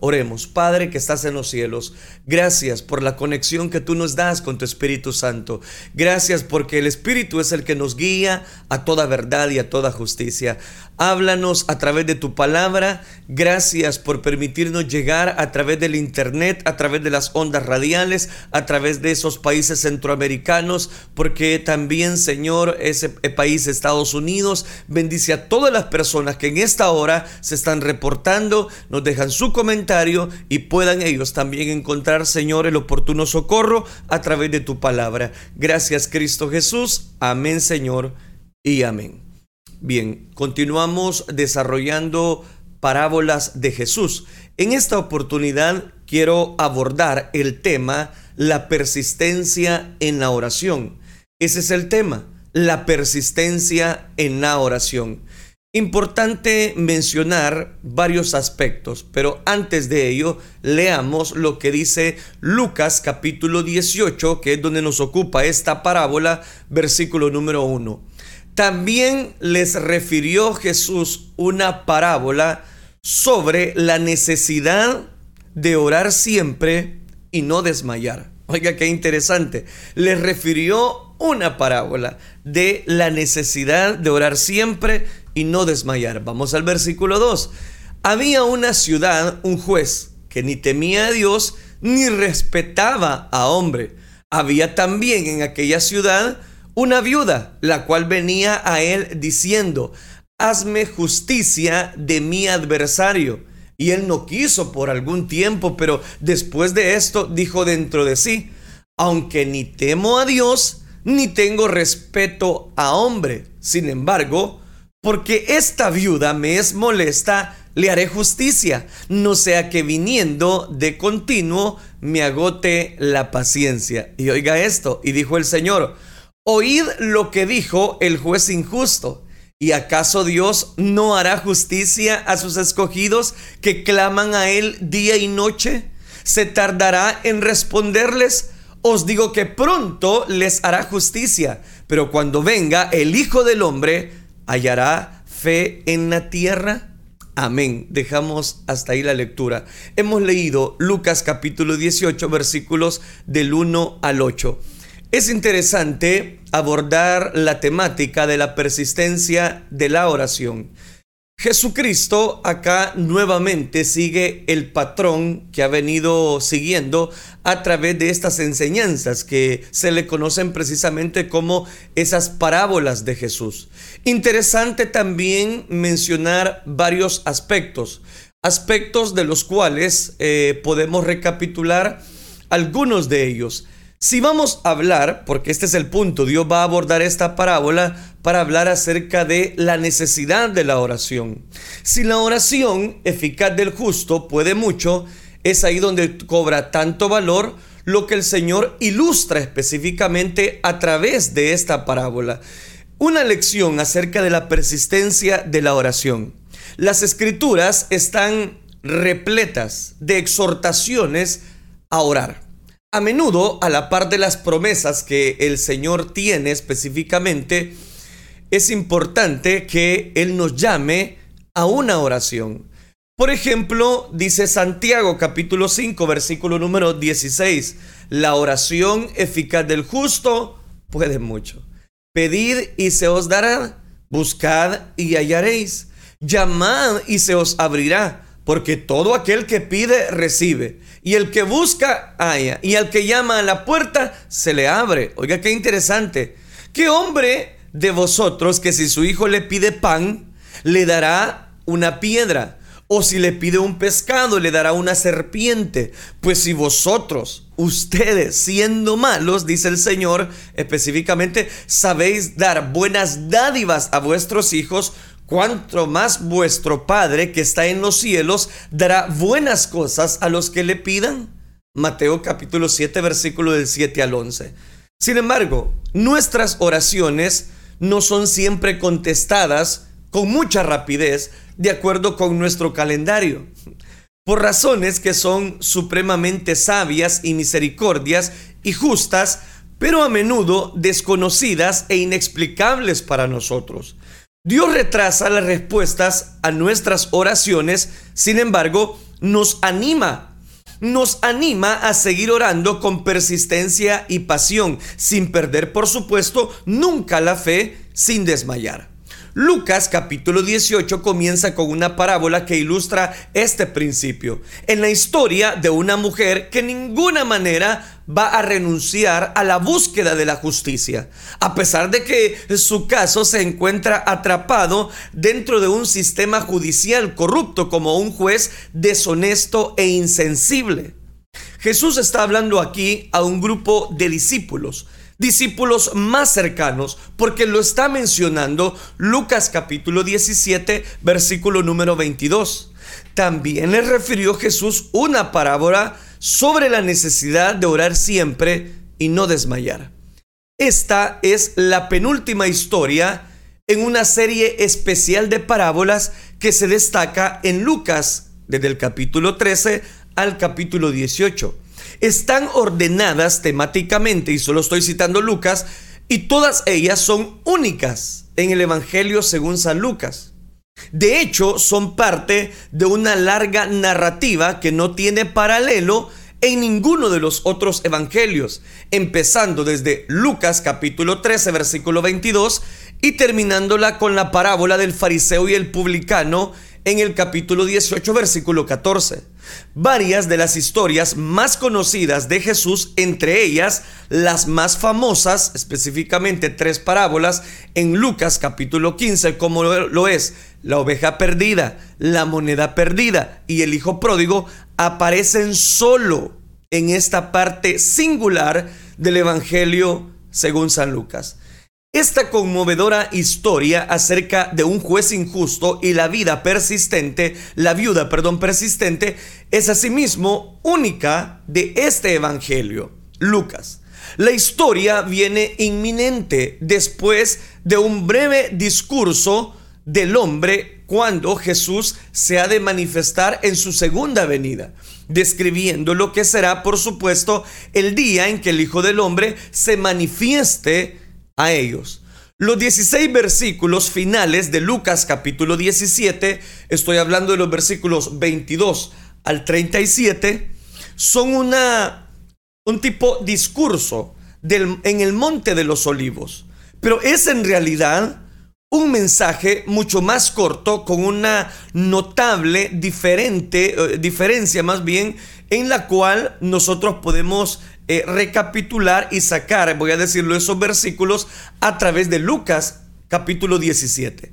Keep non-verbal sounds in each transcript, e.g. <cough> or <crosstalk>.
Oremos, Padre que estás en los cielos, gracias por la conexión que tú nos das con tu Espíritu Santo. Gracias porque el Espíritu es el que nos guía a toda verdad y a toda justicia. Háblanos a través de tu palabra. Gracias por permitirnos llegar a través del Internet, a través de las ondas radiales, a través de esos países centroamericanos, porque también, Señor, ese país, Estados Unidos, bendice a todas las personas que en esta hora se están reportando, nos dejan su comentario y puedan ellos también encontrar, Señor, el oportuno socorro a través de tu palabra. Gracias, Cristo Jesús. Amén, Señor, y amén. Bien, continuamos desarrollando parábolas de Jesús. En esta oportunidad quiero abordar el tema la persistencia en la oración. Ese es el tema, la persistencia en la oración. Importante mencionar varios aspectos, pero antes de ello leamos lo que dice Lucas capítulo 18, que es donde nos ocupa esta parábola, versículo número 1. También les refirió Jesús una parábola sobre la necesidad de orar siempre y no desmayar. Oiga, qué interesante. Les refirió una parábola de la necesidad de orar siempre y no desmayar. Vamos al versículo 2. Había una ciudad, un juez, que ni temía a Dios ni respetaba a hombre. Había también en aquella ciudad una viuda, la cual venía a él diciendo, hazme justicia de mi adversario. Y él no quiso por algún tiempo, pero después de esto dijo dentro de sí, aunque ni temo a Dios, ni tengo respeto a hombre. Sin embargo, porque esta viuda me es molesta, le haré justicia, no sea que viniendo de continuo me agote la paciencia. Y oiga esto, y dijo el Señor, Oíd lo que dijo el juez injusto. ¿Y acaso Dios no hará justicia a sus escogidos que claman a Él día y noche? ¿Se tardará en responderles? Os digo que pronto les hará justicia, pero cuando venga el Hijo del Hombre, ¿hallará fe en la tierra? Amén. Dejamos hasta ahí la lectura. Hemos leído Lucas capítulo 18 versículos del 1 al 8. Es interesante abordar la temática de la persistencia de la oración. Jesucristo acá nuevamente sigue el patrón que ha venido siguiendo a través de estas enseñanzas que se le conocen precisamente como esas parábolas de Jesús. Interesante también mencionar varios aspectos, aspectos de los cuales eh, podemos recapitular algunos de ellos. Si vamos a hablar, porque este es el punto, Dios va a abordar esta parábola para hablar acerca de la necesidad de la oración. Si la oración eficaz del justo puede mucho, es ahí donde cobra tanto valor lo que el Señor ilustra específicamente a través de esta parábola. Una lección acerca de la persistencia de la oración. Las escrituras están repletas de exhortaciones a orar. A menudo, a la par de las promesas que el Señor tiene específicamente, es importante que Él nos llame a una oración. Por ejemplo, dice Santiago capítulo 5 versículo número 16, la oración eficaz del justo puede mucho. Pedid y se os dará, buscad y hallaréis, llamad y se os abrirá, porque todo aquel que pide recibe y el que busca, haya. Y al que llama a la puerta, se le abre. Oiga, qué interesante. ¿Qué hombre de vosotros que si su hijo le pide pan, le dará una piedra? O si le pide un pescado, le dará una serpiente. Pues si vosotros, ustedes, siendo malos, dice el Señor específicamente, sabéis dar buenas dádivas a vuestros hijos, cuanto más vuestro Padre que está en los cielos dará buenas cosas a los que le pidan. Mateo capítulo 7 versículo del 7 al 11. Sin embargo, nuestras oraciones no son siempre contestadas con mucha rapidez de acuerdo con nuestro calendario, por razones que son supremamente sabias y misericordias y justas, pero a menudo desconocidas e inexplicables para nosotros. Dios retrasa las respuestas a nuestras oraciones, sin embargo, nos anima, nos anima a seguir orando con persistencia y pasión, sin perder, por supuesto, nunca la fe, sin desmayar. Lucas capítulo 18 comienza con una parábola que ilustra este principio. En la historia de una mujer que en ninguna manera va a renunciar a la búsqueda de la justicia, a pesar de que su caso se encuentra atrapado dentro de un sistema judicial corrupto como un juez deshonesto e insensible. Jesús está hablando aquí a un grupo de discípulos discípulos más cercanos, porque lo está mencionando Lucas capítulo 17, versículo número 22. También le refirió Jesús una parábola sobre la necesidad de orar siempre y no desmayar. Esta es la penúltima historia en una serie especial de parábolas que se destaca en Lucas desde el capítulo 13 al capítulo 18 están ordenadas temáticamente, y solo estoy citando Lucas, y todas ellas son únicas en el Evangelio según San Lucas. De hecho, son parte de una larga narrativa que no tiene paralelo en ninguno de los otros evangelios, empezando desde Lucas capítulo 13 versículo 22 y terminándola con la parábola del fariseo y el publicano en el capítulo 18, versículo 14. Varias de las historias más conocidas de Jesús, entre ellas las más famosas, específicamente tres parábolas en Lucas capítulo 15, como lo es la oveja perdida, la moneda perdida y el hijo pródigo, aparecen solo en esta parte singular del Evangelio según San Lucas. Esta conmovedora historia acerca de un juez injusto y la vida persistente, la viuda, perdón, persistente, es asimismo única de este evangelio, Lucas. La historia viene inminente después de un breve discurso del hombre cuando Jesús se ha de manifestar en su segunda venida, describiendo lo que será, por supuesto, el día en que el Hijo del Hombre se manifieste a ellos. Los 16 versículos finales de Lucas capítulo 17, estoy hablando de los versículos 22 al 37, son una, un tipo discurso del, en el monte de los olivos, pero es en realidad un mensaje mucho más corto con una notable diferente, eh, diferencia más bien en la cual nosotros podemos eh, recapitular y sacar, voy a decirlo, esos versículos a través de Lucas capítulo 17.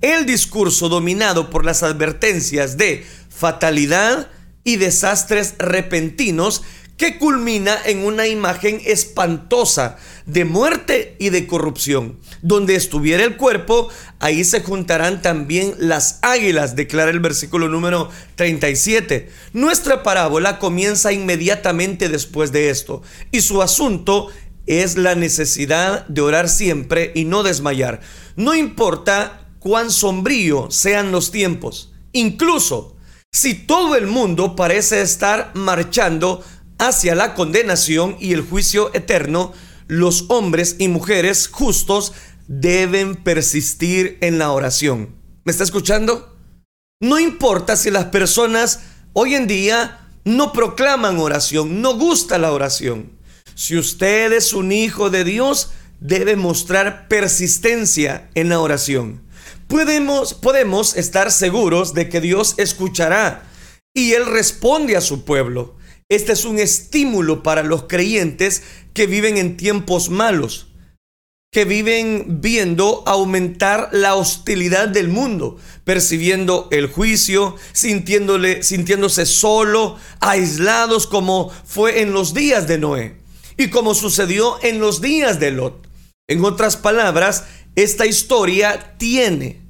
El discurso dominado por las advertencias de fatalidad y desastres repentinos que culmina en una imagen espantosa de muerte y de corrupción. Donde estuviera el cuerpo, ahí se juntarán también las águilas, declara el versículo número 37. Nuestra parábola comienza inmediatamente después de esto, y su asunto es la necesidad de orar siempre y no desmayar. No importa cuán sombrío sean los tiempos, incluso si todo el mundo parece estar marchando hacia la condenación y el juicio eterno, los hombres y mujeres justos deben persistir en la oración. ¿Me está escuchando? No importa si las personas hoy en día no proclaman oración, no gusta la oración. Si usted es un hijo de Dios, debe mostrar persistencia en la oración. Podemos, podemos estar seguros de que Dios escuchará y Él responde a su pueblo. Este es un estímulo para los creyentes que viven en tiempos malos, que viven viendo aumentar la hostilidad del mundo, percibiendo el juicio, sintiéndole, sintiéndose solo, aislados como fue en los días de Noé y como sucedió en los días de Lot. En otras palabras, esta historia tiene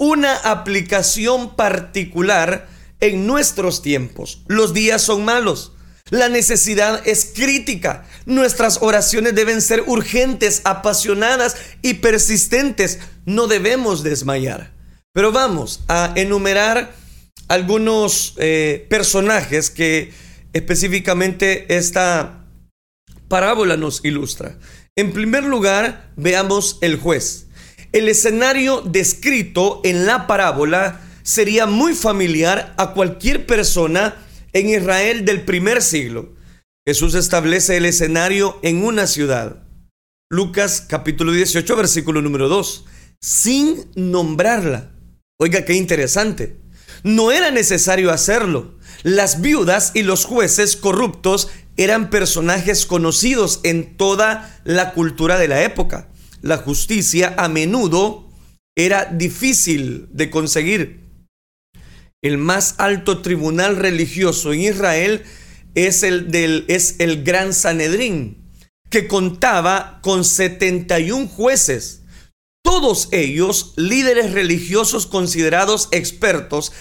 una aplicación particular en nuestros tiempos. Los días son malos. La necesidad es crítica. Nuestras oraciones deben ser urgentes, apasionadas y persistentes. No debemos desmayar. Pero vamos a enumerar algunos eh, personajes que específicamente esta parábola nos ilustra. En primer lugar, veamos el juez. El escenario descrito en la parábola sería muy familiar a cualquier persona en Israel del primer siglo. Jesús establece el escenario en una ciudad. Lucas capítulo 18, versículo número 2, sin nombrarla. Oiga, qué interesante. No era necesario hacerlo. Las viudas y los jueces corruptos eran personajes conocidos en toda la cultura de la época. La justicia a menudo era difícil de conseguir. El más alto tribunal religioso en Israel es el, del, es el Gran Sanedrín, que contaba con 71 jueces, todos ellos líderes religiosos considerados expertos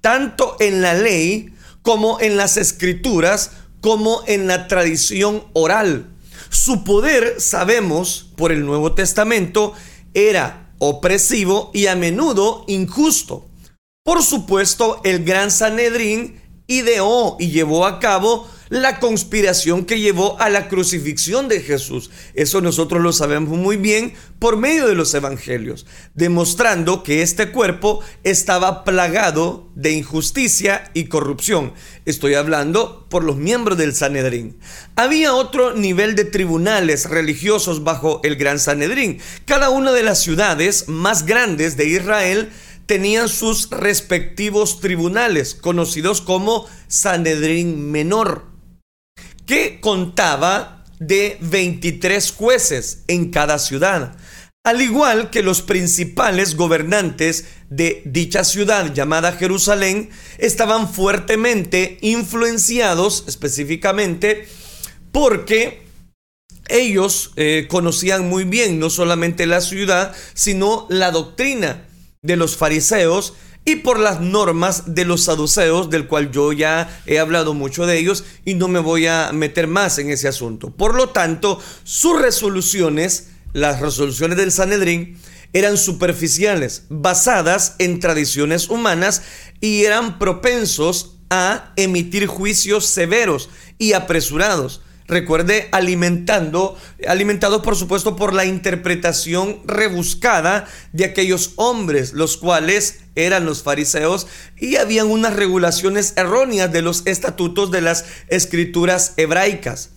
tanto en la ley como en las escrituras, como en la tradición oral. Su poder, sabemos por el Nuevo Testamento, era opresivo y a menudo injusto. Por supuesto, el gran Sanedrín ideó y llevó a cabo la conspiración que llevó a la crucifixión de Jesús. Eso nosotros lo sabemos muy bien por medio de los evangelios, demostrando que este cuerpo estaba plagado de injusticia y corrupción. Estoy hablando por los miembros del Sanedrín. Había otro nivel de tribunales religiosos bajo el gran Sanedrín. Cada una de las ciudades más grandes de Israel tenían sus respectivos tribunales, conocidos como Sanedrín Menor que contaba de 23 jueces en cada ciudad, al igual que los principales gobernantes de dicha ciudad llamada Jerusalén estaban fuertemente influenciados específicamente porque ellos eh, conocían muy bien no solamente la ciudad, sino la doctrina de los fariseos y por las normas de los saduceos, del cual yo ya he hablado mucho de ellos y no me voy a meter más en ese asunto. Por lo tanto, sus resoluciones, las resoluciones del Sanedrín, eran superficiales, basadas en tradiciones humanas y eran propensos a emitir juicios severos y apresurados recuerde, alimentando, alimentado por supuesto por la interpretación rebuscada de aquellos hombres, los cuales eran los fariseos y habían unas regulaciones erróneas de los estatutos de las escrituras hebraicas.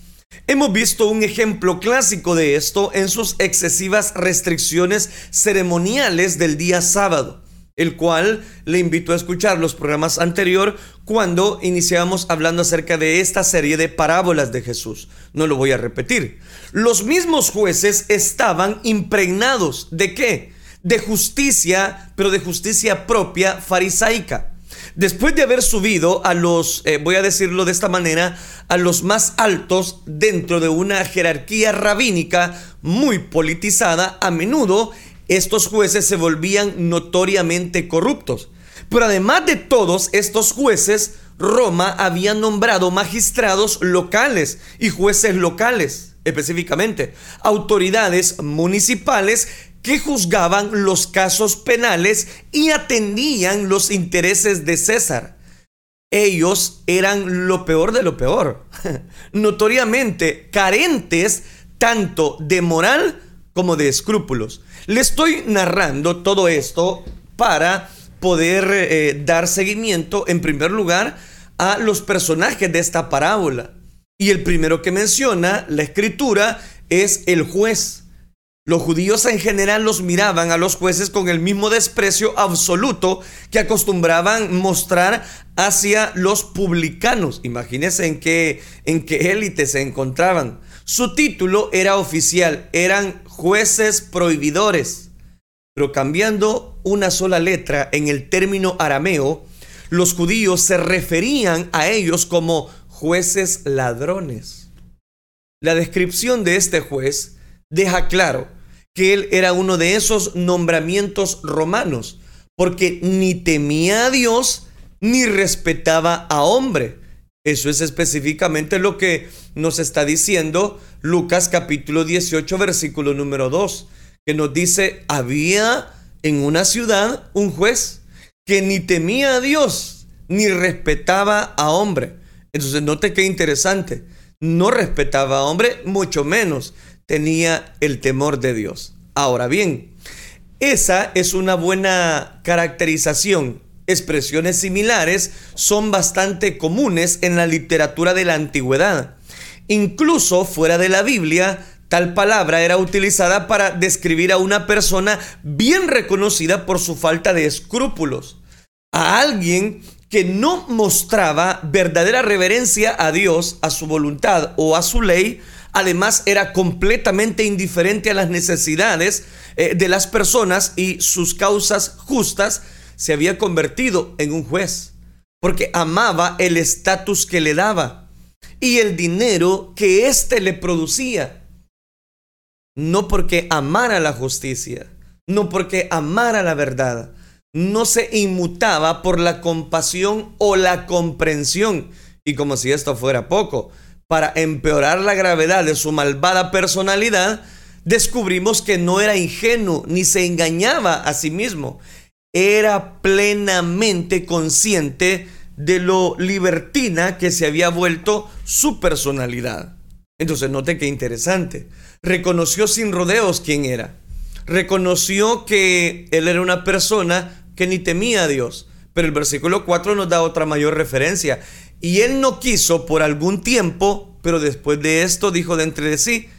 Hemos visto un ejemplo clásico de esto en sus excesivas restricciones ceremoniales del día sábado el cual le invito a escuchar los programas anterior cuando iniciamos hablando acerca de esta serie de parábolas de Jesús. No lo voy a repetir. Los mismos jueces estaban impregnados de qué? De justicia, pero de justicia propia farisaica. Después de haber subido a los, eh, voy a decirlo de esta manera, a los más altos dentro de una jerarquía rabínica muy politizada, a menudo estos jueces se volvían notoriamente corruptos. Pero además de todos estos jueces, Roma había nombrado magistrados locales y jueces locales, específicamente, autoridades municipales que juzgaban los casos penales y atendían los intereses de César. Ellos eran lo peor de lo peor, <laughs> notoriamente carentes tanto de moral como de escrúpulos. Le estoy narrando todo esto para poder eh, dar seguimiento, en primer lugar, a los personajes de esta parábola. Y el primero que menciona la escritura es el juez. Los judíos en general los miraban a los jueces con el mismo desprecio absoluto que acostumbraban mostrar hacia los publicanos. Imagínense en qué, en qué élite se encontraban. Su título era oficial, eran jueces prohibidores. Pero cambiando una sola letra en el término arameo, los judíos se referían a ellos como jueces ladrones. La descripción de este juez deja claro que él era uno de esos nombramientos romanos, porque ni temía a Dios ni respetaba a hombre. Eso es específicamente lo que nos está diciendo Lucas capítulo 18 versículo número 2, que nos dice, había en una ciudad un juez que ni temía a Dios ni respetaba a hombre. Entonces, note qué interesante. No respetaba a hombre, mucho menos tenía el temor de Dios. Ahora bien, Esa es una buena caracterización. Expresiones similares son bastante comunes en la literatura de la antigüedad. Incluso fuera de la Biblia, tal palabra era utilizada para describir a una persona bien reconocida por su falta de escrúpulos. A alguien que no mostraba verdadera reverencia a Dios, a su voluntad o a su ley, además era completamente indiferente a las necesidades eh, de las personas y sus causas justas, se había convertido en un juez, porque amaba el estatus que le daba y el dinero que éste le producía. No porque amara la justicia, no porque amara la verdad, no se inmutaba por la compasión o la comprensión. Y como si esto fuera poco, para empeorar la gravedad de su malvada personalidad, descubrimos que no era ingenuo ni se engañaba a sí mismo. Era plenamente consciente de lo libertina que se había vuelto su personalidad. Entonces, note qué interesante. Reconoció sin rodeos quién era. Reconoció que él era una persona que ni temía a Dios. Pero el versículo 4 nos da otra mayor referencia. Y él no quiso por algún tiempo, pero después de esto dijo de sí,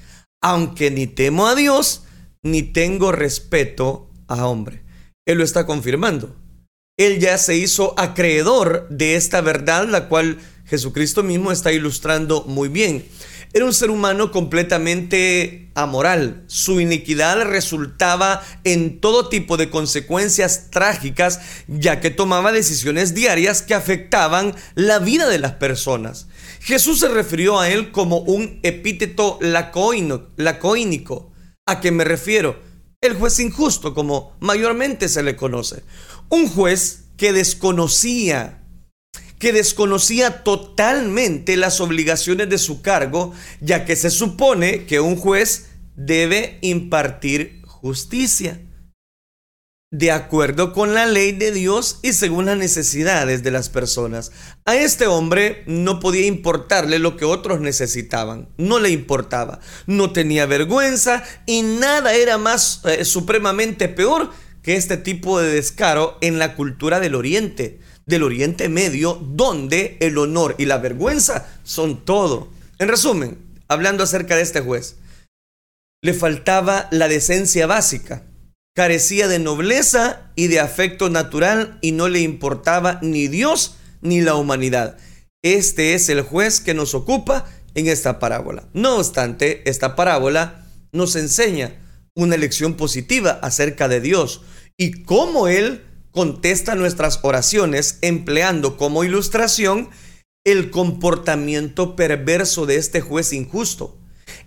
aunque ni temo a Dios, ni tengo respeto a hombre. Él lo está confirmando. Él ya se hizo acreedor de esta verdad, la cual Jesucristo mismo está ilustrando muy bien. Era un ser humano completamente amoral. Su iniquidad resultaba en todo tipo de consecuencias trágicas, ya que tomaba decisiones diarias que afectaban la vida de las personas. Jesús se refirió a él como un epíteto lacoínico. ¿A qué me refiero? El juez injusto, como mayormente se le conoce. Un juez que desconocía que desconocía totalmente las obligaciones de su cargo, ya que se supone que un juez debe impartir justicia de acuerdo con la ley de Dios y según las necesidades de las personas. A este hombre no podía importarle lo que otros necesitaban, no le importaba, no tenía vergüenza y nada era más eh, supremamente peor que este tipo de descaro en la cultura del Oriente del Oriente Medio, donde el honor y la vergüenza son todo. En resumen, hablando acerca de este juez, le faltaba la decencia básica, carecía de nobleza y de afecto natural y no le importaba ni Dios ni la humanidad. Este es el juez que nos ocupa en esta parábola. No obstante, esta parábola nos enseña una lección positiva acerca de Dios y cómo Él contesta nuestras oraciones empleando como ilustración el comportamiento perverso de este juez injusto.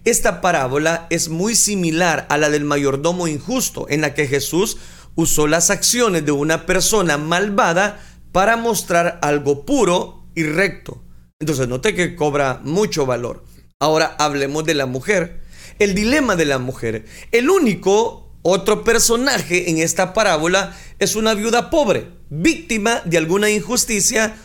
Esta parábola es muy similar a la del mayordomo injusto, en la que Jesús usó las acciones de una persona malvada para mostrar algo puro y recto. Entonces note que cobra mucho valor. Ahora hablemos de la mujer. El dilema de la mujer. El único otro personaje en esta parábola es una viuda pobre, víctima de alguna injusticia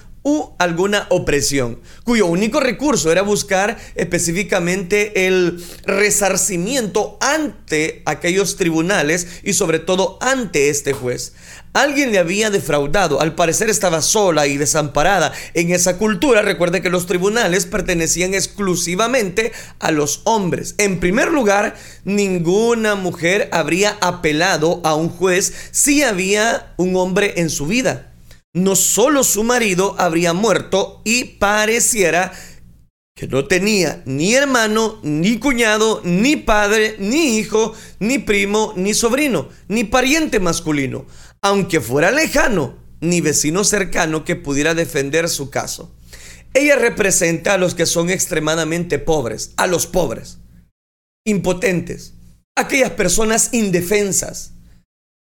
alguna opresión, cuyo único recurso era buscar específicamente el resarcimiento ante aquellos tribunales y sobre todo ante este juez. Alguien le había defraudado, al parecer estaba sola y desamparada. En esa cultura, recuerde que los tribunales pertenecían exclusivamente a los hombres. En primer lugar, ninguna mujer habría apelado a un juez si había un hombre en su vida no solo su marido habría muerto y pareciera que no tenía ni hermano, ni cuñado, ni padre, ni hijo, ni primo, ni sobrino, ni pariente masculino, aunque fuera lejano, ni vecino cercano que pudiera defender su caso. Ella representa a los que son extremadamente pobres, a los pobres, impotentes, aquellas personas indefensas,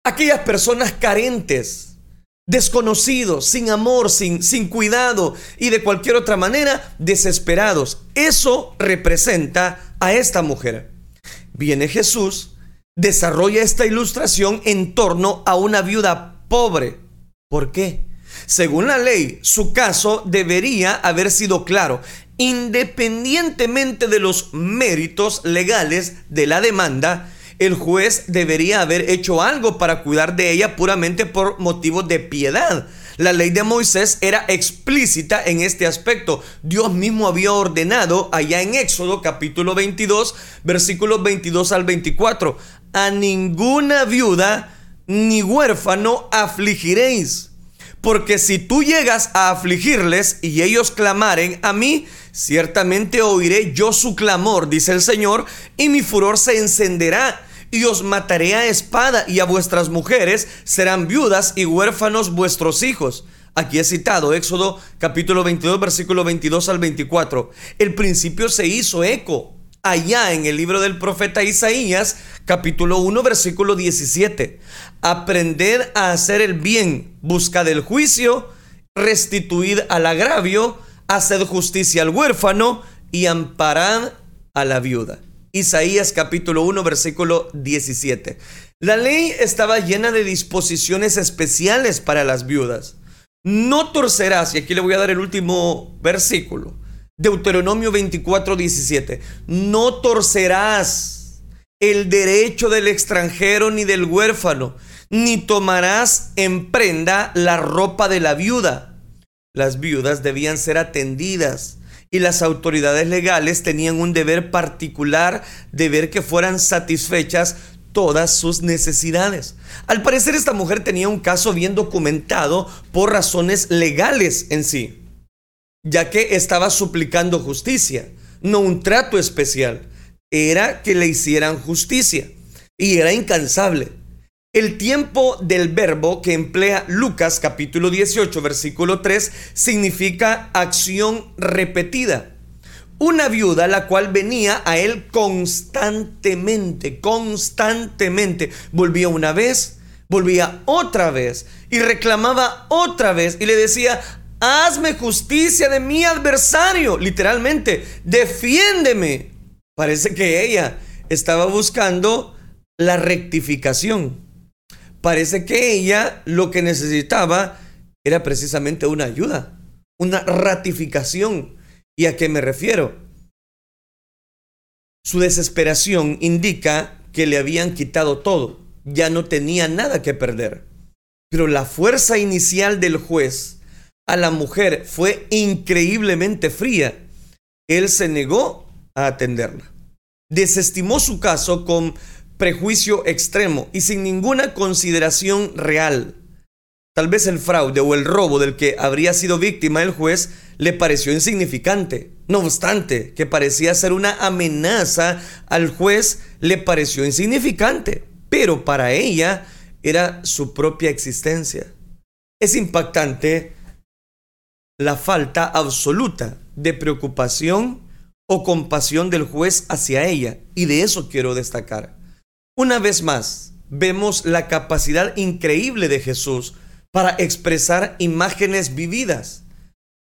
aquellas personas carentes, desconocidos, sin amor, sin, sin cuidado y de cualquier otra manera desesperados. Eso representa a esta mujer. Viene Jesús, desarrolla esta ilustración en torno a una viuda pobre. ¿Por qué? Según la ley, su caso debería haber sido claro, independientemente de los méritos legales de la demanda, el juez debería haber hecho algo para cuidar de ella puramente por motivos de piedad. La ley de Moisés era explícita en este aspecto. Dios mismo había ordenado allá en Éxodo capítulo 22, versículos 22 al 24, a ninguna viuda ni huérfano afligiréis. Porque si tú llegas a afligirles y ellos clamaren a mí, ciertamente oiré yo su clamor, dice el Señor, y mi furor se encenderá y os mataré a espada y a vuestras mujeres serán viudas y huérfanos vuestros hijos. Aquí he citado Éxodo capítulo 22 versículo 22 al 24. El principio se hizo eco allá en el libro del profeta Isaías capítulo 1 versículo 17. Aprended a hacer el bien, buscad el juicio, restituid al agravio, haced justicia al huérfano y amparad a la viuda. Isaías capítulo 1 versículo 17. La ley estaba llena de disposiciones especiales para las viudas. No torcerás, y aquí le voy a dar el último versículo, Deuteronomio 24, 17. No torcerás el derecho del extranjero ni del huérfano, ni tomarás en prenda la ropa de la viuda. Las viudas debían ser atendidas y las autoridades legales tenían un deber particular de ver que fueran satisfechas todas sus necesidades. Al parecer esta mujer tenía un caso bien documentado por razones legales en sí, ya que estaba suplicando justicia, no un trato especial, era que le hicieran justicia y era incansable. El tiempo del verbo que emplea Lucas capítulo 18 versículo 3 significa acción repetida. Una viuda la cual venía a él constantemente, constantemente. Volvía una vez, volvía otra vez y reclamaba otra vez y le decía, hazme justicia de mi adversario, literalmente, defiéndeme. Parece que ella estaba buscando la rectificación parece que ella lo que necesitaba era precisamente una ayuda, una ratificación. ¿Y a qué me refiero? Su desesperación indica que le habían quitado todo, ya no tenía nada que perder. Pero la fuerza inicial del juez a la mujer fue increíblemente fría. Él se negó a atenderla. Desestimó su caso con prejuicio extremo y sin ninguna consideración real. Tal vez el fraude o el robo del que habría sido víctima el juez le pareció insignificante. No obstante, que parecía ser una amenaza al juez, le pareció insignificante, pero para ella era su propia existencia. Es impactante la falta absoluta de preocupación o compasión del juez hacia ella, y de eso quiero destacar. Una vez más, vemos la capacidad increíble de Jesús para expresar imágenes vividas,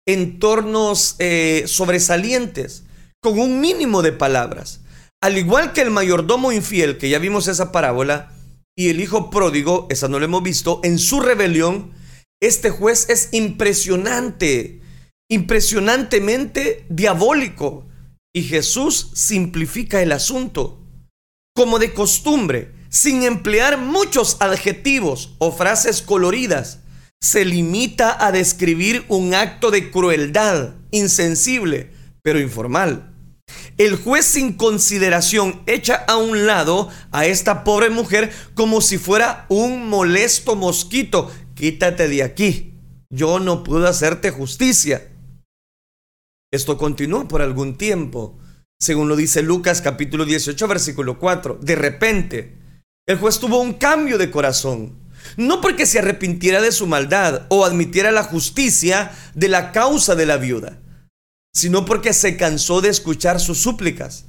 entornos eh, sobresalientes, con un mínimo de palabras. Al igual que el mayordomo infiel, que ya vimos esa parábola, y el hijo pródigo, esa no lo hemos visto, en su rebelión, este juez es impresionante, impresionantemente diabólico. Y Jesús simplifica el asunto como de costumbre, sin emplear muchos adjetivos o frases coloridas, se limita a describir un acto de crueldad, insensible, pero informal. El juez sin consideración echa a un lado a esta pobre mujer como si fuera un molesto mosquito. Quítate de aquí. Yo no puedo hacerte justicia. Esto continuó por algún tiempo según lo dice Lucas capítulo 18 versículo 4. De repente, el juez tuvo un cambio de corazón. No porque se arrepintiera de su maldad o admitiera la justicia de la causa de la viuda, sino porque se cansó de escuchar sus súplicas.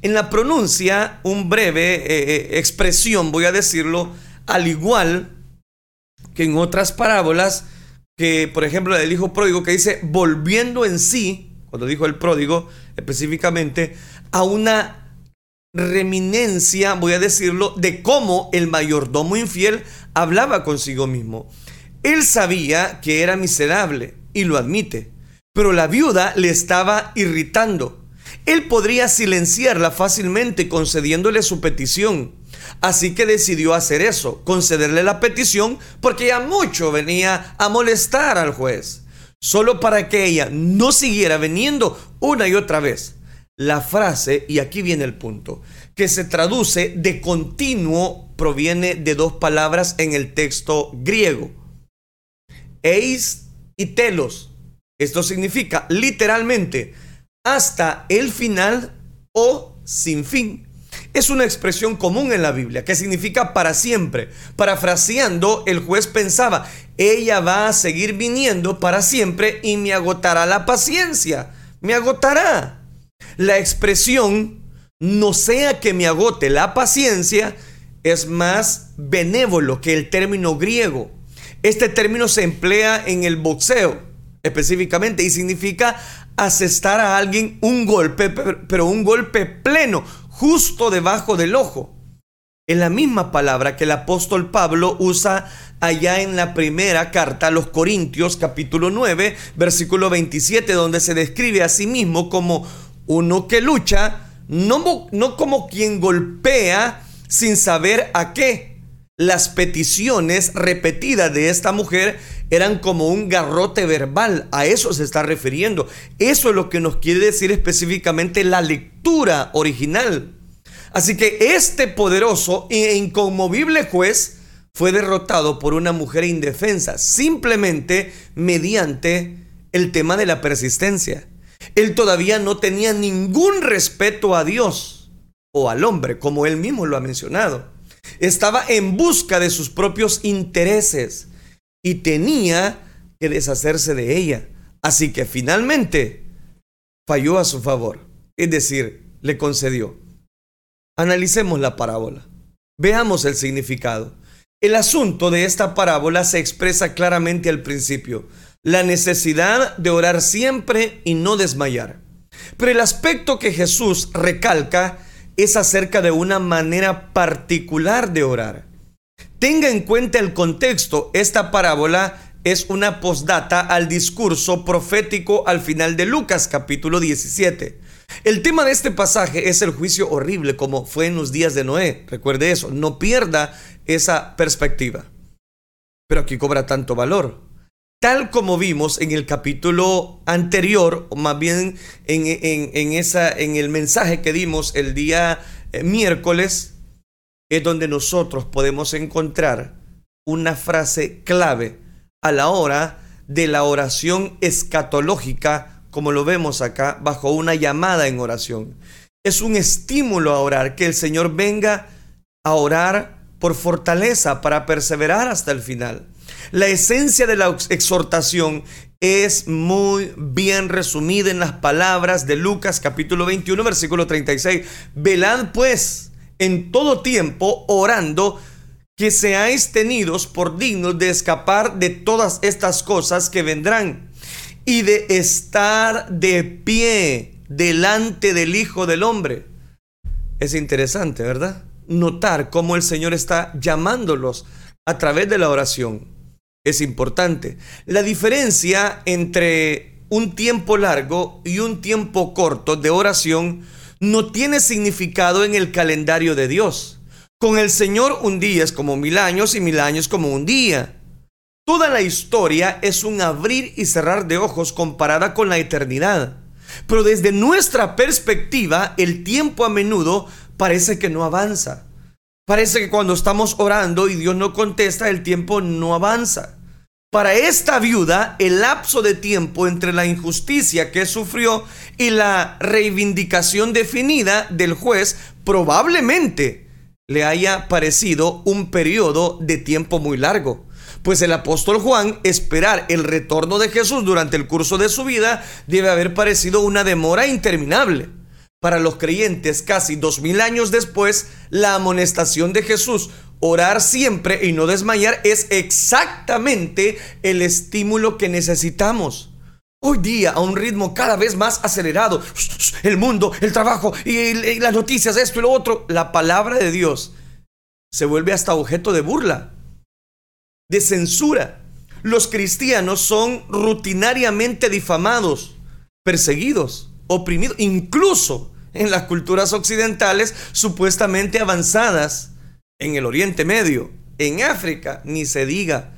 En la pronuncia, un breve eh, eh, expresión, voy a decirlo, al igual que en otras parábolas, que por ejemplo la del hijo pródigo, que dice, volviendo en sí, cuando dijo el pródigo específicamente, a una reminencia, voy a decirlo, de cómo el mayordomo infiel hablaba consigo mismo. Él sabía que era miserable y lo admite, pero la viuda le estaba irritando. Él podría silenciarla fácilmente concediéndole su petición. Así que decidió hacer eso, concederle la petición, porque ya mucho venía a molestar al juez, solo para que ella no siguiera viniendo una y otra vez. La frase, y aquí viene el punto, que se traduce de continuo, proviene de dos palabras en el texto griego. Eis y telos. Esto significa literalmente hasta el final o sin fin. Es una expresión común en la Biblia que significa para siempre. Parafraseando, el juez pensaba, ella va a seguir viniendo para siempre y me agotará la paciencia, me agotará. La expresión, no sea que me agote la paciencia, es más benévolo que el término griego. Este término se emplea en el boxeo específicamente y significa asestar a alguien un golpe, pero un golpe pleno, justo debajo del ojo. Es la misma palabra que el apóstol Pablo usa allá en la primera carta a los Corintios capítulo 9 versículo 27 donde se describe a sí mismo como uno que lucha, no, no como quien golpea sin saber a qué. Las peticiones repetidas de esta mujer eran como un garrote verbal, a eso se está refiriendo. Eso es lo que nos quiere decir específicamente la lectura original. Así que este poderoso e inconmovible juez fue derrotado por una mujer indefensa, simplemente mediante el tema de la persistencia. Él todavía no tenía ningún respeto a Dios o al hombre, como él mismo lo ha mencionado. Estaba en busca de sus propios intereses y tenía que deshacerse de ella. Así que finalmente falló a su favor, es decir, le concedió. Analicemos la parábola. Veamos el significado. El asunto de esta parábola se expresa claramente al principio, la necesidad de orar siempre y no desmayar. Pero el aspecto que Jesús recalca es acerca de una manera particular de orar. Tenga en cuenta el contexto, esta parábola es una postdata al discurso profético al final de Lucas capítulo 17. El tema de este pasaje es el juicio horrible como fue en los días de Noé. Recuerde eso, no pierda esa perspectiva. Pero aquí cobra tanto valor. Tal como vimos en el capítulo anterior, o más bien en, en el mensaje que dimos el día eh, miércoles, es donde nosotros podemos encontrar una frase clave a la hora de la oración escatológica, como lo vemos acá, bajo una llamada en oración. Es un estímulo a orar, que el Señor venga a orar por fortaleza para perseverar hasta el final. La esencia de la exhortación es muy bien resumida en las palabras de Lucas capítulo 21 versículo 36. Velad pues en todo tiempo orando que seáis tenidos por dignos de escapar de todas estas cosas que vendrán y de estar de pie delante del Hijo del Hombre. Es interesante, ¿verdad? Notar cómo el Señor está llamándolos a través de la oración. Es importante. La diferencia entre un tiempo largo y un tiempo corto de oración no tiene significado en el calendario de Dios. Con el Señor un día es como mil años y mil años como un día. Toda la historia es un abrir y cerrar de ojos comparada con la eternidad. Pero desde nuestra perspectiva, el tiempo a menudo parece que no avanza. Parece que cuando estamos orando y Dios no contesta, el tiempo no avanza. Para esta viuda, el lapso de tiempo entre la injusticia que sufrió y la reivindicación definida del juez probablemente le haya parecido un periodo de tiempo muy largo. Pues el apóstol Juan esperar el retorno de Jesús durante el curso de su vida debe haber parecido una demora interminable. Para los creyentes, casi dos mil años después, la amonestación de Jesús Orar siempre y no desmayar es exactamente el estímulo que necesitamos. Hoy día, a un ritmo cada vez más acelerado, el mundo, el trabajo y, las noticias, esto y lo otro, la palabra de Dios se vuelve hasta objeto de burla, de censura. Los cristianos son rutinariamente difamados, perseguidos, oprimidos, incluso en las culturas occidentales supuestamente avanzadas en el Oriente Medio, en África, ni se diga.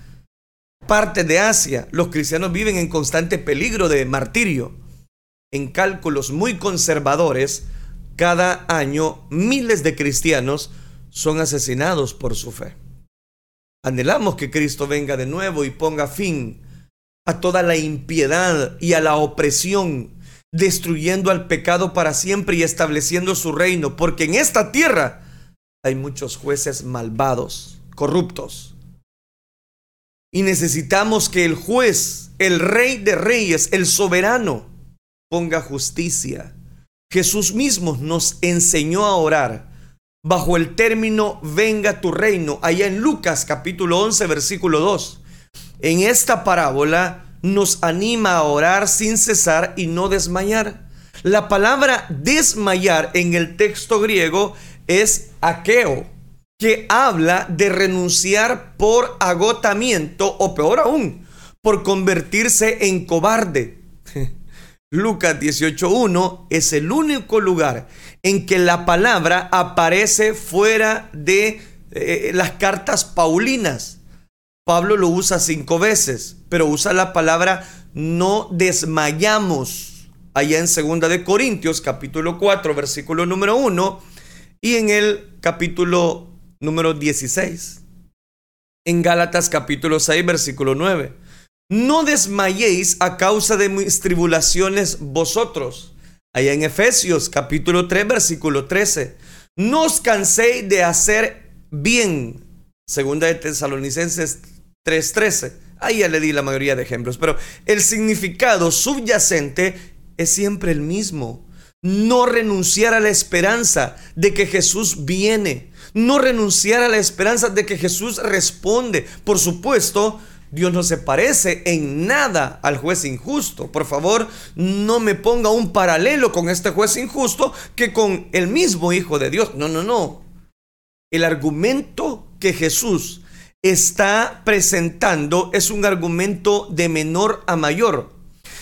Parte de Asia, los cristianos viven en constante peligro de martirio. En cálculos muy conservadores, cada año miles de cristianos son asesinados por su fe. Anhelamos que Cristo venga de nuevo y ponga fin a toda la impiedad y a la opresión, destruyendo al pecado para siempre y estableciendo su reino, porque en esta tierra hay muchos jueces malvados, corruptos. Y necesitamos que el juez, el rey de reyes, el soberano, ponga justicia. Jesús mismo nos enseñó a orar bajo el término venga tu reino, allá en Lucas capítulo 11 versículo 2. En esta parábola nos anima a orar sin cesar y no desmayar. La palabra desmayar en el texto griego es aqueo, que habla de renunciar por agotamiento o peor aún, por convertirse en cobarde. <laughs> Lucas 18.1 es el único lugar en que la palabra aparece fuera de eh, las cartas paulinas. Pablo lo usa cinco veces, pero usa la palabra no desmayamos allá en segunda de Corintios capítulo 4 versículo número 1 y en el capítulo número 16. En Gálatas capítulo 6 versículo 9. No desmayéis a causa de mis tribulaciones vosotros. Allá en Efesios capítulo 3 versículo 13. No os canséis de hacer bien. Segunda de Tesalonicenses 3:13. Ahí ya le di la mayoría de ejemplos, pero el significado subyacente es siempre el mismo. No renunciar a la esperanza de que Jesús viene. No renunciar a la esperanza de que Jesús responde. Por supuesto, Dios no se parece en nada al juez injusto. Por favor, no me ponga un paralelo con este juez injusto que con el mismo Hijo de Dios. No, no, no. El argumento que Jesús está presentando es un argumento de menor a mayor.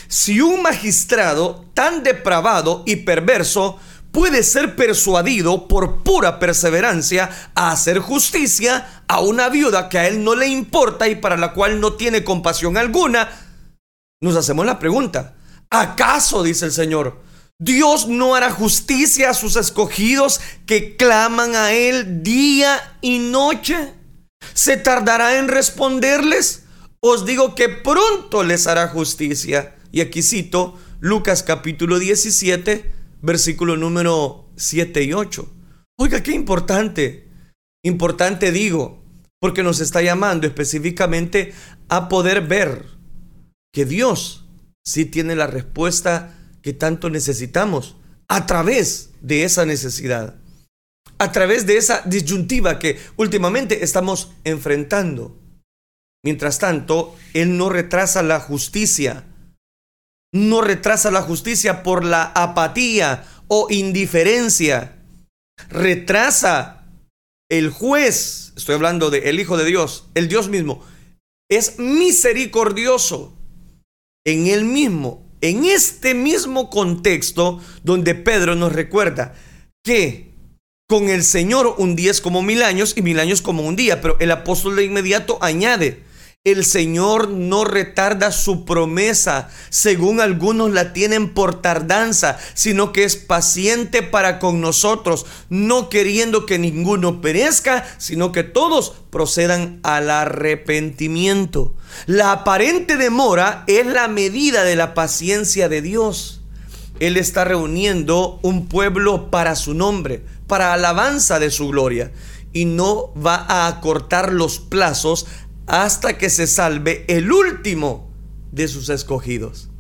Si un magistrado tan depravado y perverso puede ser persuadido por pura perseverancia a hacer justicia a una viuda que a él no le importa y para la cual no tiene compasión alguna, nos hacemos la pregunta, ¿acaso, dice el Señor, Dios no hará justicia a sus escogidos que claman a Él día y noche? ¿Se tardará en responderles? Os digo que pronto les hará justicia. Y aquí cito Lucas capítulo 17, versículo número 7 y 8. Oiga, qué importante. Importante digo, porque nos está llamando específicamente a poder ver que Dios sí tiene la respuesta que tanto necesitamos a través de esa necesidad a través de esa disyuntiva que últimamente estamos enfrentando. Mientras tanto, Él no retrasa la justicia. No retrasa la justicia por la apatía o indiferencia. Retrasa el juez, estoy hablando del el Hijo de Dios, el Dios mismo, es misericordioso en Él mismo, en este mismo contexto donde Pedro nos recuerda que con el Señor un día es como mil años y mil años como un día, pero el apóstol de inmediato añade, el Señor no retarda su promesa, según algunos la tienen por tardanza, sino que es paciente para con nosotros, no queriendo que ninguno perezca, sino que todos procedan al arrepentimiento. La aparente demora es la medida de la paciencia de Dios. Él está reuniendo un pueblo para su nombre para alabanza de su gloria y no va a acortar los plazos hasta que se salve el último de sus escogidos.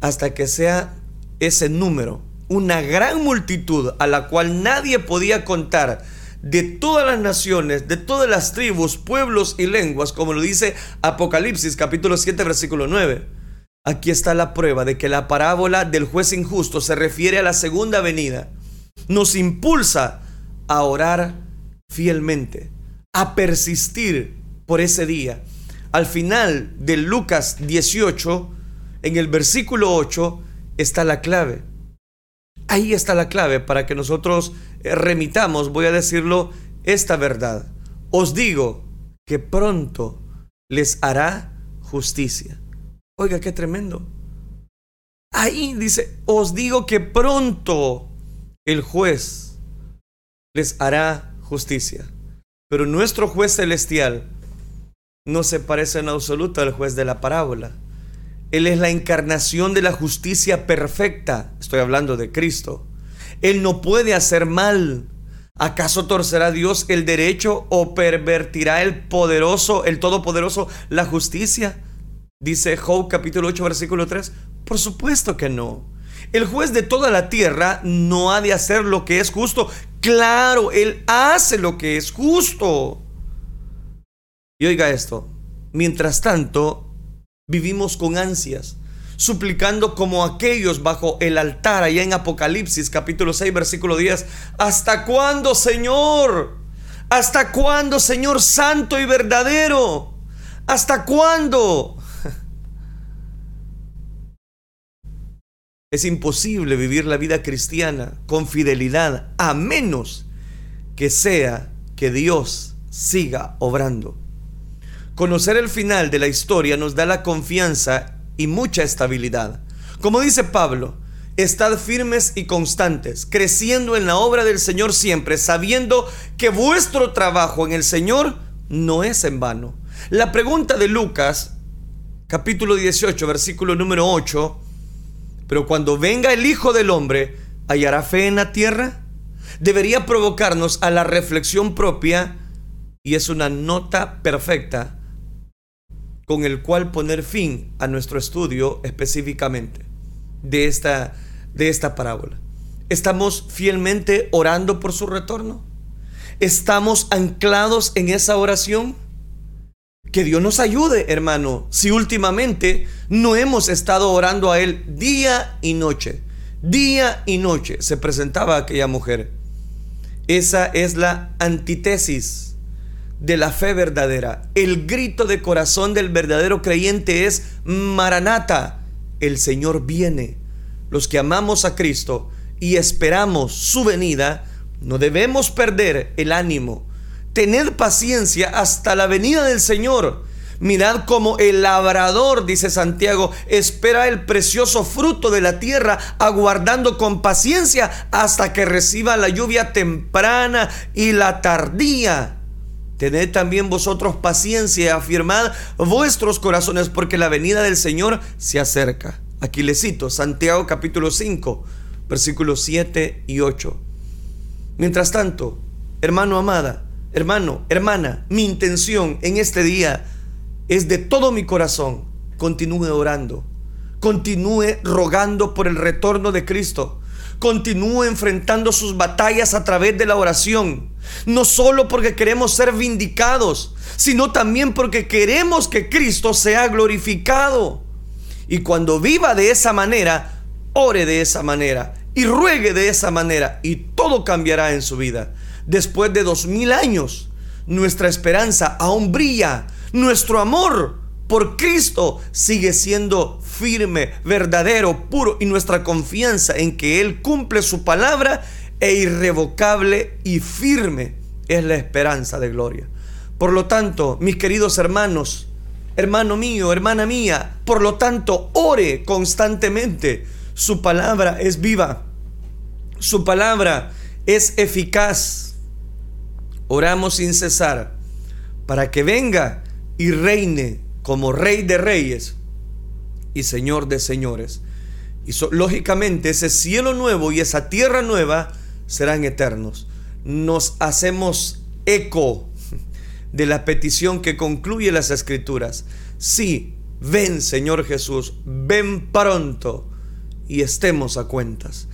Hasta que sea ese número, una gran multitud a la cual nadie podía contar de todas las naciones, de todas las tribus, pueblos y lenguas, como lo dice Apocalipsis capítulo 7 versículo 9. Aquí está la prueba de que la parábola del juez injusto se refiere a la segunda venida nos impulsa a orar fielmente, a persistir por ese día. Al final de Lucas 18, en el versículo 8, está la clave. Ahí está la clave para que nosotros eh, remitamos, voy a decirlo, esta verdad. Os digo que pronto les hará justicia. Oiga, qué tremendo. Ahí dice, os digo que pronto el juez les hará justicia. Pero nuestro juez celestial no se parece en absoluto al juez de la parábola. Él es la encarnación de la justicia perfecta. Estoy hablando de Cristo. Él no puede hacer mal. ¿Acaso torcerá Dios el derecho o pervertirá el poderoso, el todopoderoso, la justicia? Dice Job capítulo 8 versículo 3. Por supuesto que no. El juez de toda la tierra no ha de hacer lo que es justo. Claro, él hace lo que es justo. Y oiga esto, mientras tanto, vivimos con ansias, suplicando como aquellos bajo el altar allá en Apocalipsis capítulo 6 versículo 10, ¿hasta cuándo, Señor? ¿Hasta cuándo, Señor santo y verdadero? ¿Hasta cuándo? <laughs> Es imposible vivir la vida cristiana con fidelidad a menos que sea que Dios siga obrando. Conocer el final de la historia nos da la confianza y mucha estabilidad. Como dice Pablo, estad firmes y constantes, creciendo en la obra del Señor siempre, sabiendo que vuestro trabajo en el Señor no es en vano. La pregunta de Lucas, capítulo 18, versículo número 8, pero cuando venga el Hijo del Hombre, ¿hallará fe en la tierra? Debería provocarnos a la reflexión propia y es una nota perfecta con el cual poner fin a nuestro estudio específicamente de esta, de esta parábola. ¿Estamos fielmente orando por su retorno? ¿Estamos anclados en esa oración? Que Dios nos ayude, hermano, si últimamente no hemos estado orando a Él día y noche. Día y noche se presentaba aquella mujer. Esa es la antítesis de la fe verdadera. El grito de corazón del verdadero creyente es Maranata, el Señor viene. Los que amamos a Cristo y esperamos su venida, no debemos perder el ánimo. Tened paciencia hasta la venida del Señor. Mirad como el labrador, dice Santiago, espera el precioso fruto de la tierra, aguardando con paciencia hasta que reciba la lluvia temprana y la tardía. Tened también vosotros paciencia y afirmad vuestros corazones porque la venida del Señor se acerca. Aquí le cito Santiago capítulo 5, versículos 7 y 8. Mientras tanto, hermano amada, hermano, hermana, mi intención en este día es de todo mi corazón, continúe orando, continúe rogando por el retorno de Cristo continúe enfrentando sus batallas a través de la oración. No solo porque queremos ser vindicados, sino también porque queremos que Cristo sea glorificado. Y cuando viva de esa manera, ore de esa manera y ruegue de esa manera y todo cambiará en su vida. Después de dos mil años, nuestra esperanza aún brilla, nuestro amor por Cristo sigue siendo firme, verdadero, puro y nuestra confianza en que Él cumple su palabra e irrevocable y firme es la esperanza de gloria. Por lo tanto, mis queridos hermanos, hermano mío, hermana mía, por lo tanto, ore constantemente. Su palabra es viva. Su palabra es eficaz. Oramos sin cesar para que venga y reine como Rey de Reyes y Señor de Señores. Y lógicamente ese cielo nuevo y esa tierra nueva serán eternos. Nos hacemos eco de la petición que concluye las escrituras. Sí, ven Señor Jesús, ven pronto y estemos a cuentas.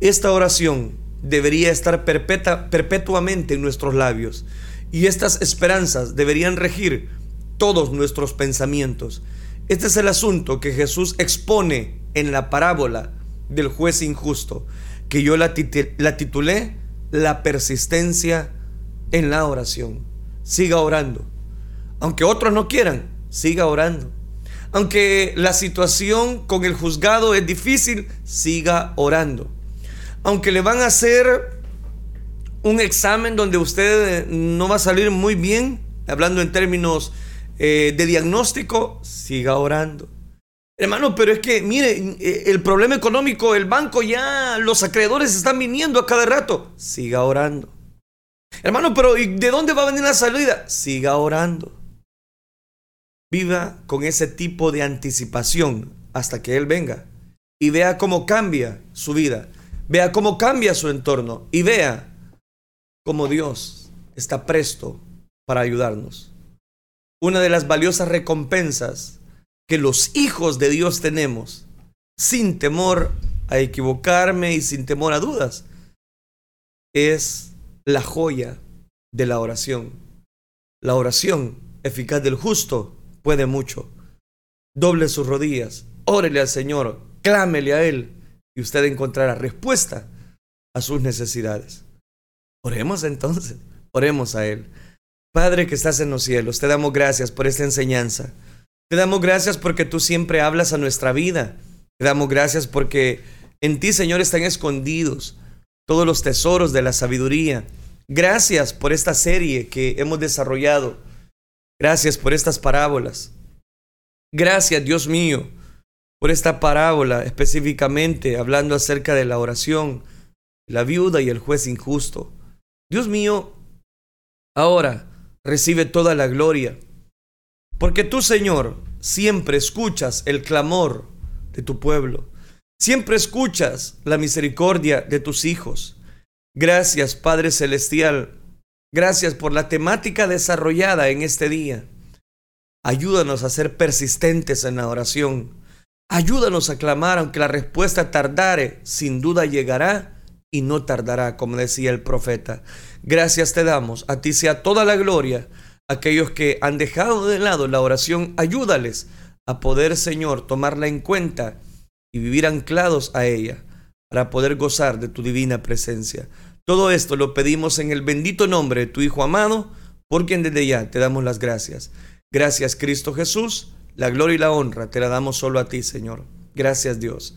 Esta oración debería estar perpetuamente en nuestros labios y estas esperanzas deberían regir todos nuestros pensamientos. Este es el asunto que Jesús expone en la parábola del juez injusto, que yo la, titulé La persistencia en la oración. Siga orando. Aunque otros no quieran, siga orando. Aunque la situación con el juzgado es difícil, siga orando. Aunque le van a hacer un examen donde usted no va a salir muy bien, hablando en términos eh, de diagnóstico, siga orando. Hermano, pero es que, mire, eh, el problema económico, el banco ya, los acreedores están viniendo a cada rato. Siga orando. Hermano, pero ¿y de dónde va a venir la salida? Siga orando. Viva con ese tipo de anticipación hasta que Él venga y vea cómo cambia su vida, vea cómo cambia su entorno y vea cómo Dios está presto para ayudarnos. Una de las valiosas recompensas que los hijos de Dios tenemos, sin temor a equivocarme y sin temor a dudas, es la joya de la oración. La oración eficaz del justo puede mucho. Doble sus rodillas, órele al Señor, clámele a Él y usted encontrará respuesta a sus necesidades. Oremos entonces, oremos a Él. Padre que estás en los cielos, te damos gracias por esta enseñanza. Te damos gracias porque tú siempre hablas a nuestra vida. Te damos gracias porque en ti, Señor, están escondidos todos los tesoros de la sabiduría. Gracias por esta serie que hemos desarrollado. Gracias por estas parábolas. Gracias, Dios mío, por esta parábola específicamente hablando acerca de la oración, la viuda y el juez injusto. Dios mío, ahora recibe toda la gloria, porque tú, Señor, siempre escuchas el clamor de tu pueblo, siempre escuchas la misericordia de tus hijos. Gracias, Padre Celestial, gracias por la temática desarrollada en este día. Ayúdanos a ser persistentes en la oración. Ayúdanos a clamar aunque la respuesta tardare, sin duda llegará y no tardará, como decía el profeta. Gracias te damos, a ti sea toda la gloria. Aquellos que han dejado de lado la oración, ayúdales a poder, Señor, tomarla en cuenta y vivir anclados a ella para poder gozar de tu divina presencia. Todo esto lo pedimos en el bendito nombre de tu Hijo amado, por quien desde ya te damos las gracias. Gracias Cristo Jesús, la gloria y la honra te la damos solo a ti, Señor. Gracias Dios.